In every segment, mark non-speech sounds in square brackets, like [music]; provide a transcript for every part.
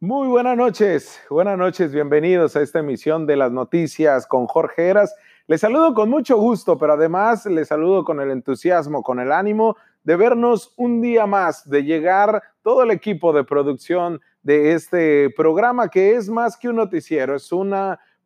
Muy buenas noches, buenas noches, bienvenidos a esta emisión de las noticias con Jorge Heras. Les saludo con mucho gusto, pero además les saludo con el entusiasmo, con el ánimo de vernos un día más, de llegar todo el equipo de producción de este programa que es más que un noticiero, es un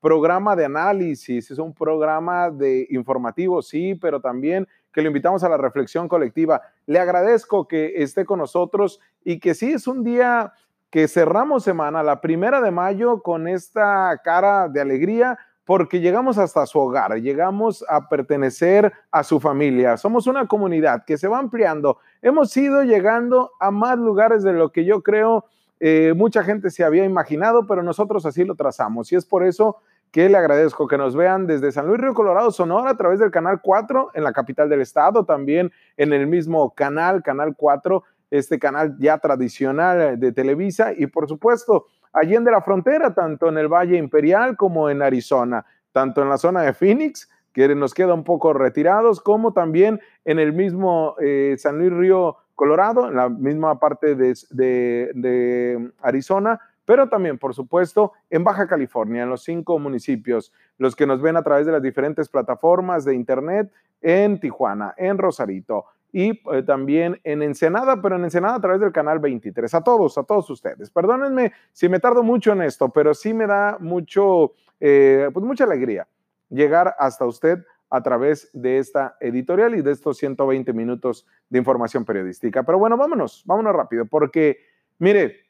programa de análisis, es un programa de informativo, sí, pero también que lo invitamos a la reflexión colectiva. Le agradezco que esté con nosotros y que sí es un día que cerramos semana, la primera de mayo, con esta cara de alegría, porque llegamos hasta su hogar, llegamos a pertenecer a su familia. Somos una comunidad que se va ampliando. Hemos ido llegando a más lugares de lo que yo creo eh, mucha gente se había imaginado, pero nosotros así lo trazamos. Y es por eso que le agradezco que nos vean desde San Luis Río Colorado, Sonora, a través del canal 4 en la capital del estado, también en el mismo canal, canal 4 este canal ya tradicional de Televisa y por supuesto allí en de la frontera, tanto en el Valle Imperial como en Arizona, tanto en la zona de Phoenix, que nos queda un poco retirados, como también en el mismo eh, San Luis Río Colorado, en la misma parte de, de Arizona, pero también, por supuesto, en Baja California, en los cinco municipios, los que nos ven a través de las diferentes plataformas de Internet, en Tijuana, en Rosarito, y eh, también en Ensenada, pero en Ensenada a través del canal 23. A todos, a todos ustedes. Perdónenme si me tardo mucho en esto, pero sí me da mucho, eh, pues mucha alegría llegar hasta usted a través de esta editorial y de estos 120 minutos de información periodística. Pero bueno, vámonos, vámonos rápido, porque mire,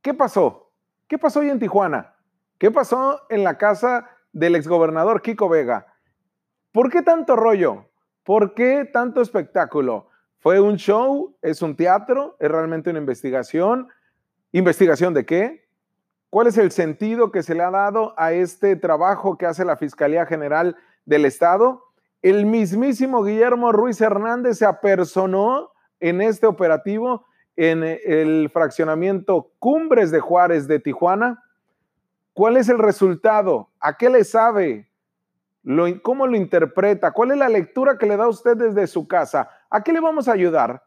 ¿qué pasó? ¿Qué pasó hoy en Tijuana? ¿Qué pasó en la casa del exgobernador Kiko Vega? ¿Por qué tanto rollo? ¿Por qué tanto espectáculo? ¿Fue un show? ¿Es un teatro? ¿Es realmente una investigación? ¿Investigación de qué? ¿Cuál es el sentido que se le ha dado a este trabajo que hace la Fiscalía General del Estado? El mismísimo Guillermo Ruiz Hernández se apersonó en este operativo en el fraccionamiento Cumbres de Juárez de Tijuana. ¿Cuál es el resultado? ¿A qué le sabe? ¿Cómo lo interpreta? ¿Cuál es la lectura que le da usted desde su casa? ¿A qué le vamos a ayudar?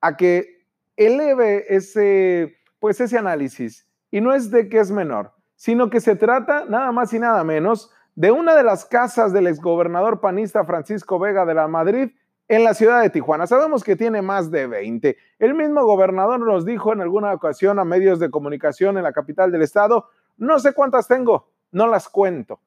A que eleve ese, pues ese análisis. Y no es de que es menor, sino que se trata nada más y nada menos de una de las casas del exgobernador panista Francisco Vega de la Madrid en la ciudad de Tijuana. Sabemos que tiene más de 20. El mismo gobernador nos dijo en alguna ocasión a medios de comunicación en la capital del estado, no sé cuántas tengo, no las cuento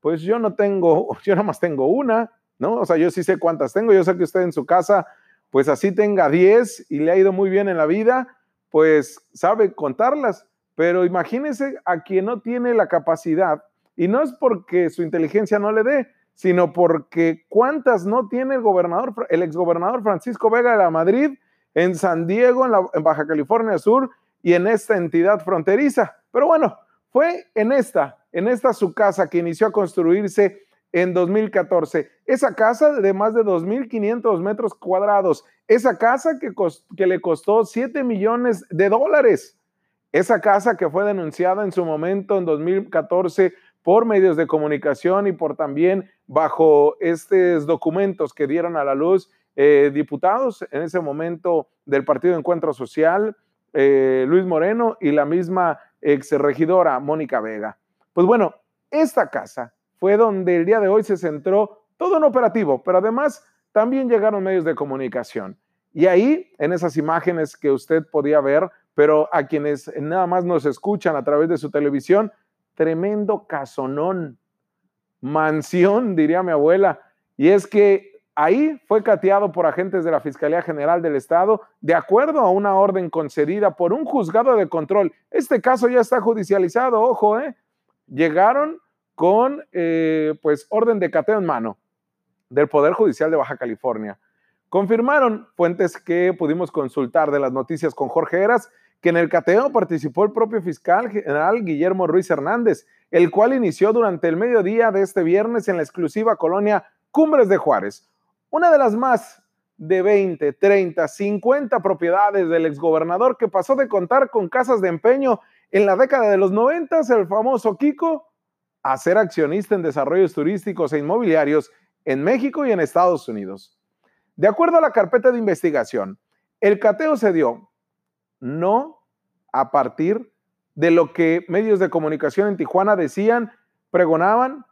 pues yo no tengo, [laughs] yo nada más tengo una, ¿no? O sea, yo sí sé cuántas tengo, yo sé que usted en su casa, pues así tenga 10 y le ha ido muy bien en la vida, pues sabe contarlas, pero imagínese a quien no tiene la capacidad, y no es porque su inteligencia no le dé, sino porque cuántas no tiene el gobernador, el exgobernador Francisco Vega de la Madrid, en San Diego, en, en Baja California Sur y en esta entidad fronteriza. Pero bueno, fue en esta en esta su casa que inició a construirse en 2014. Esa casa de más de 2.500 metros cuadrados. Esa casa que, le costó 7 millones de dólares. Esa casa que fue denunciada en su momento en 2014 por medios de comunicación y por también bajo estos documentos que dieron a la luz eh, diputados en ese momento del Partido Encuentro Social, eh, Luis Moreno y la misma ex regidora Mónica Vega. Pues bueno, esta casa fue donde el día de hoy se centró todo en operativo, pero además también llegaron medios de comunicación. Y ahí, en esas imágenes que usted podía ver, pero a quienes nada más nos escuchan a través de su televisión, tremendo casonón, mansión, diría mi abuela. Y es que ahí fue cateado por agentes de la Fiscalía General del Estado de acuerdo a una orden concedida por un juzgado de control. Este caso ya está judicializado, ojo, ¿eh? Llegaron con eh, pues orden de cateo en mano del Poder Judicial de Baja California. Confirmaron fuentes que pudimos consultar de las noticias con Jorge Eras que en el cateo participó el propio fiscal general Guillermo Ruiz Hernández, el cual inició durante el mediodía de este viernes en la exclusiva colonia Cumbres de Juárez, una de las más de 20, 30, 50 propiedades del exgobernador que pasó de contar con casas de empeño en la década de los 90, el famoso Kiko, a ser accionista en desarrollos turísticos e inmobiliarios en México y en Estados Unidos. De acuerdo a la carpeta de investigación, el cateo se dio no a partir de lo que medios de comunicación en Tijuana decían, pregonaban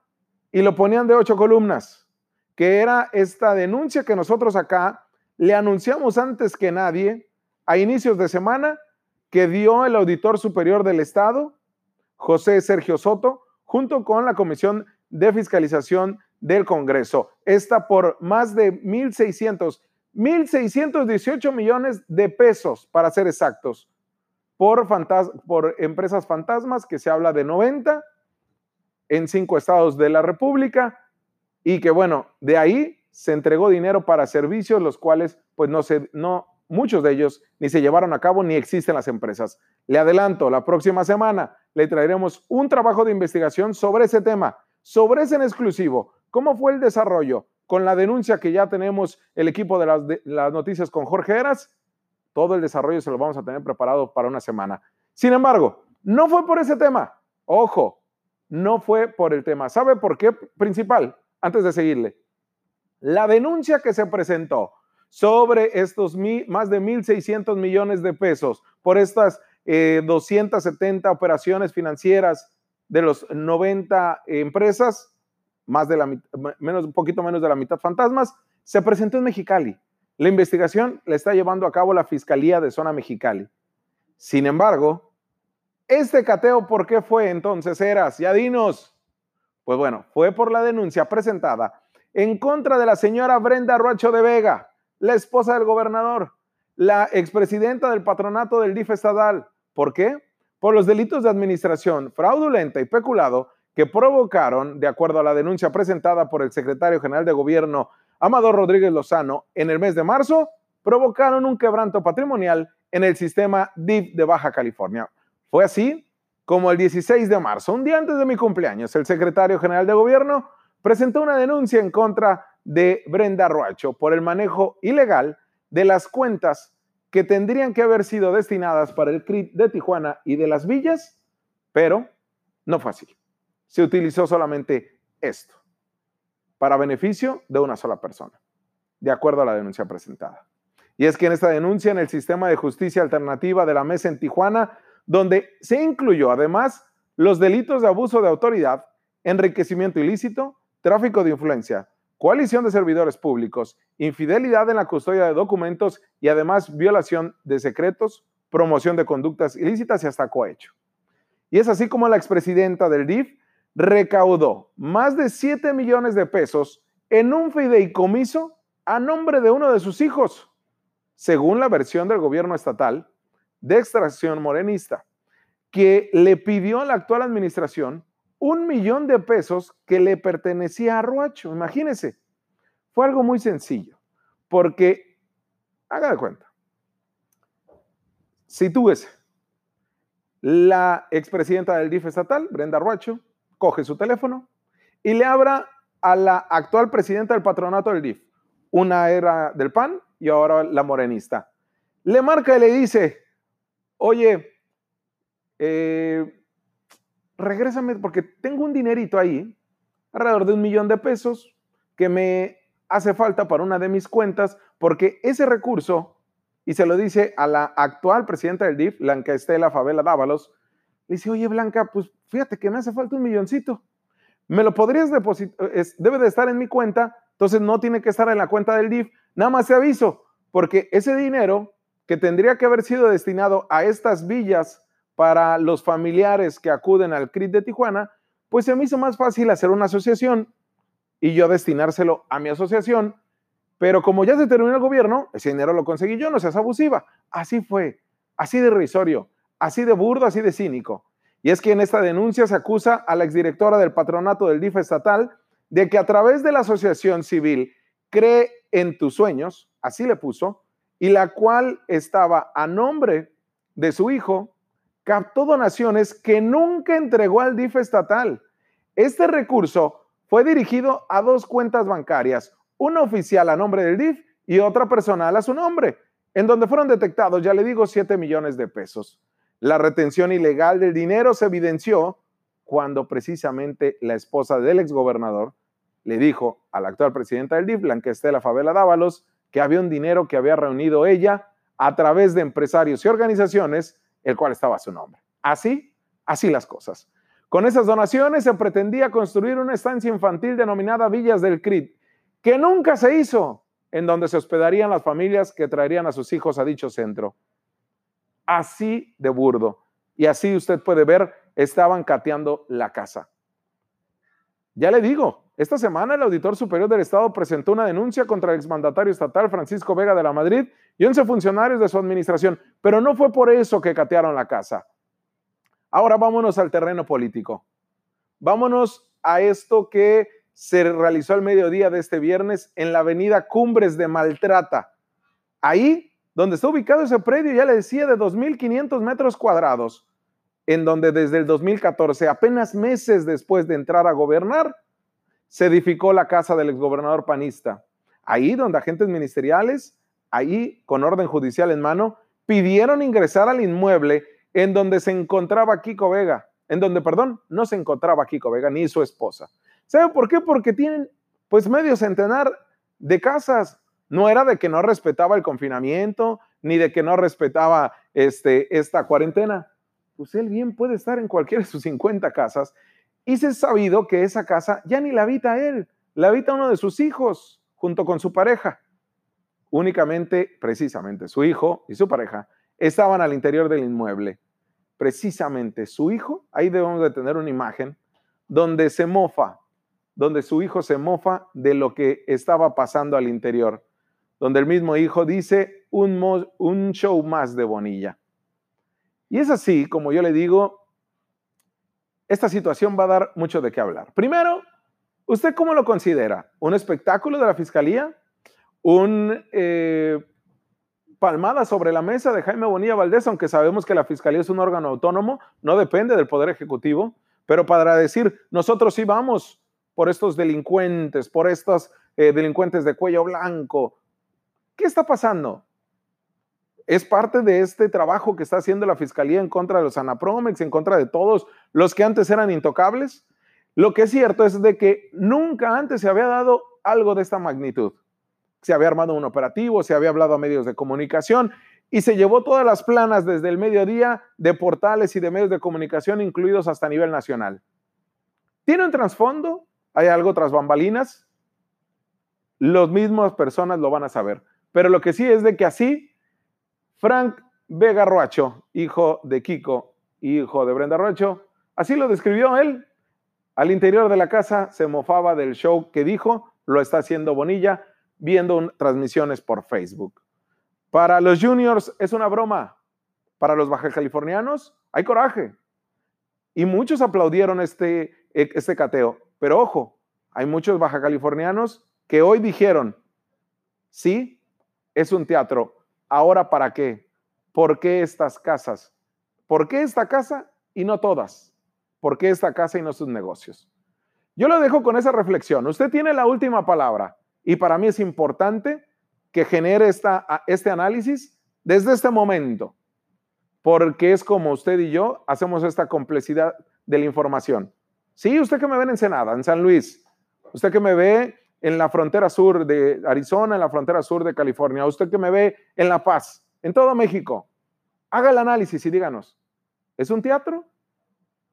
y lo ponían de ocho columnas, que era esta denuncia que nosotros acá le anunciamos antes que nadie a inicios de semana que dio el auditor superior del Estado, José Sergio Soto, junto con la Comisión de Fiscalización del Congreso. Esta por más de 1.600, 1.618 millones de pesos, para ser exactos, por, por empresas fantasmas, que se habla de 90 en cinco estados de la República, y que bueno, de ahí se entregó dinero para servicios, los cuales pues no se, no, muchos de ellos ni se llevaron a cabo ni existen las empresas. Le adelanto, la próxima semana le traeremos un trabajo de investigación sobre ese tema, sobre ese en exclusivo, cómo fue el desarrollo con la denuncia que ya tenemos el equipo de las, de las noticias con Jorge Eras, todo el desarrollo se lo vamos a tener preparado para una semana. Sin embargo, no fue por ese tema, ojo, no fue por el tema. ¿Sabe por qué principal? Antes de seguirle. La denuncia que se presentó sobre estos más de 1.600 millones de pesos por estas 270 eh, operaciones financieras de los 90 empresas, más de menos, un poquito menos de la mitad fantasmas, se presentó en Mexicali. La investigación la está llevando a cabo la Fiscalía de Zona Mexicali. Sin embargo, este cateo, ¿por qué fue entonces, Eras? Ya dinos. Pues bueno, fue por la denuncia presentada en contra de la señora Brenda Ruacho de Vega, la esposa del gobernador, la expresidenta del patronato del DIF estatal. ¿Por qué? Por los delitos de administración fraudulenta y peculado que provocaron, de acuerdo a la denuncia presentada por el secretario general de gobierno Amador Rodríguez Lozano en el mes de marzo, provocaron un quebranto patrimonial en el sistema DIF de Baja California. Fue así como el 16 de marzo, un día antes de mi cumpleaños, el secretario general de gobierno presentó una denuncia en contra de Brenda Roacho por el manejo ilegal de las cuentas que tendrían que haber sido destinadas para el CRIT de Tijuana y de las villas, pero no fue así. Se utilizó solamente esto para beneficio de una sola persona, de acuerdo a la denuncia presentada. Y es que en esta denuncia en el sistema de justicia alternativa de la mesa en Tijuana, donde se incluyó además los delitos de abuso de autoridad, enriquecimiento ilícito, tráfico de influencia, coalición de servidores públicos, infidelidad en la custodia de documentos y además violación de secretos, promoción de conductas ilícitas y hasta cohecho. Y es así como la expresidenta del DIF recaudó más de 7 millones de pesos en un fideicomiso a nombre de uno de sus hijos, según la versión del gobierno estatal de extracción morenista, que le pidió a la actual administración un millón de pesos que le pertenecía a Ruacho. Imagínense, fue algo muy sencillo, porque, haga de cuenta, si tú ves la expresidenta del DIF estatal, Brenda Ruacho, coge su teléfono y le abra a la actual presidenta del patronato del DIF. Una era del PAN y ahora la morenista. Le marca y le dice, oye, eh, regrésame porque tengo un dinerito ahí, alrededor de un millón de pesos, que me hace falta para una de mis cuentas, porque ese recurso, y se lo dice a la actual presidenta del DIF, Blanca Estela Favela Dávalos, le dice, oye Blanca, pues fíjate que me hace falta un milloncito. Me lo podrías depositar, debe de estar en mi cuenta, entonces no tiene que estar en la cuenta del DIF. Nada más te aviso, porque ese dinero que tendría que haber sido destinado a estas villas para los familiares que acuden al CRIT de Tijuana, pues se me hizo más fácil hacer una asociación y yo destinárselo a mi asociación. Pero como ya se terminó el gobierno, ese dinero lo conseguí yo, no seas abusiva. Así fue, así de risorio, así de burdo, así de cínico. Y es que en esta denuncia se acusa a la exdirectora del patronato del DIF estatal de que a través de la asociación civil cree en tus sueños, así le puso, y la cual estaba a nombre de su hijo, captó donaciones que nunca entregó al DIF estatal. Este recurso fue dirigido a dos cuentas bancarias, una oficial a nombre del DIF y otra personal a su nombre, en donde fueron detectados, ya le digo, 7 millones de pesos. La retención ilegal del dinero se evidenció cuando precisamente la esposa del exgobernador le dijo a la actual presidenta del DIF, Blanca Estela Favela Dávalos, que había un dinero que había reunido ella a través de empresarios y organizaciones el cual estaba su nombre. Así Así las cosas. Con esas donaciones se pretendía construir una estancia infantil denominada Villas del Crit, que nunca se hizo, en donde se hospedarían las familias que traerían a sus hijos a dicho centro. Así de burdo. Y así usted puede ver, estaban cateando la casa. Ya le digo, esta semana el Auditor Superior del Estado presentó una denuncia contra el exmandatario estatal Francisco Vega de la Madrid y 11 funcionarios de su administración, pero no fue por eso que catearon la casa. Ahora vámonos al terreno político. Vámonos a esto que se realizó al mediodía de este viernes en la avenida Cumbres de Maltrata. Ahí, donde está ubicado ese predio, ya le decía, de 2.500 metros cuadrados, en donde desde el 2014, apenas meses después de entrar a gobernar, se edificó la casa del exgobernador panista. Ahí donde agentes ministeriales, ahí con orden judicial en mano, pidieron ingresar al inmueble en donde se encontraba Kiko Vega, en donde, perdón, no se encontraba Kiko Vega ni su esposa. ¿Sabe por qué? Porque tienen pues medio centenar de casas. No era de que no respetaba el confinamiento, ni de que no respetaba este, esta cuarentena. Pues él bien puede estar en cualquiera de sus 50 casas. Y se ha sabido que esa casa ya ni la habita él, la habita uno de sus hijos junto con su pareja. Únicamente, precisamente, su hijo y su pareja estaban al interior del inmueble precisamente su hijo, ahí debemos de tener una imagen, donde se mofa, donde su hijo se mofa de lo que estaba pasando al interior, donde el mismo hijo dice un, un show más de Bonilla. Y es así, como yo le digo, esta situación va a dar mucho de qué hablar. Primero, ¿usted cómo lo considera? ¿Un espectáculo de la Fiscalía? ¿Un eh, palmada sobre la mesa de Jaime Bonilla Valdés, aunque sabemos que la Fiscalía es un órgano autónomo, no depende del Poder Ejecutivo, pero para decir, nosotros sí vamos por estos delincuentes, por estos eh, delincuentes de cuello blanco. ¿Qué está pasando? Es parte de este trabajo que está haciendo la Fiscalía en contra de los Anapromex, en contra de todos los que antes eran intocables. Lo que es cierto es de que nunca antes se había dado algo de esta magnitud se había armado un operativo, se había hablado a medios de comunicación y se llevó todas las planas desde el mediodía de portales y de medios de comunicación, incluidos hasta nivel nacional. ¿Tiene un trasfondo? ¿Hay algo tras bambalinas? Las mismas personas lo van a saber. Pero lo que sí es de que así, Frank Vega Roacho, hijo de Kiko, hijo de Brenda Roacho, así lo describió él. Al interior de la casa se mofaba del show que dijo, lo está haciendo Bonilla, viendo transmisiones por Facebook. Para los juniors es una broma. Para los baja californianos hay coraje. Y muchos aplaudieron este, e, este cateo. Pero ojo, hay muchos baja californianos que hoy dijeron, sí, es un teatro. Ahora, ¿para qué? ¿Por qué estas casas? ¿Por qué esta casa y no todas? ¿Por qué esta casa y no sus negocios? Yo lo dejo con esa reflexión. Usted tiene la última palabra. Y para mí es importante que genere esta, este análisis desde este momento, porque es como usted y yo hacemos esta complejidad de la información. Sí, usted que me ve en Ensenada, en San Luis, usted que me ve en la frontera sur de Arizona, en la frontera sur de California, usted que me ve en La Paz, en todo México, haga el análisis y díganos, ¿es un teatro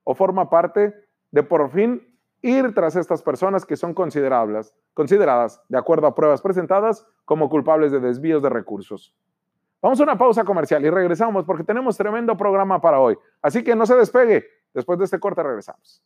o forma parte de por fin ir tras estas personas que son considerables, consideradas, de acuerdo a pruebas presentadas, como culpables de desvíos de recursos. Vamos a una pausa comercial y regresamos porque tenemos tremendo programa para hoy. Así que no se despegue. Después de este corte regresamos.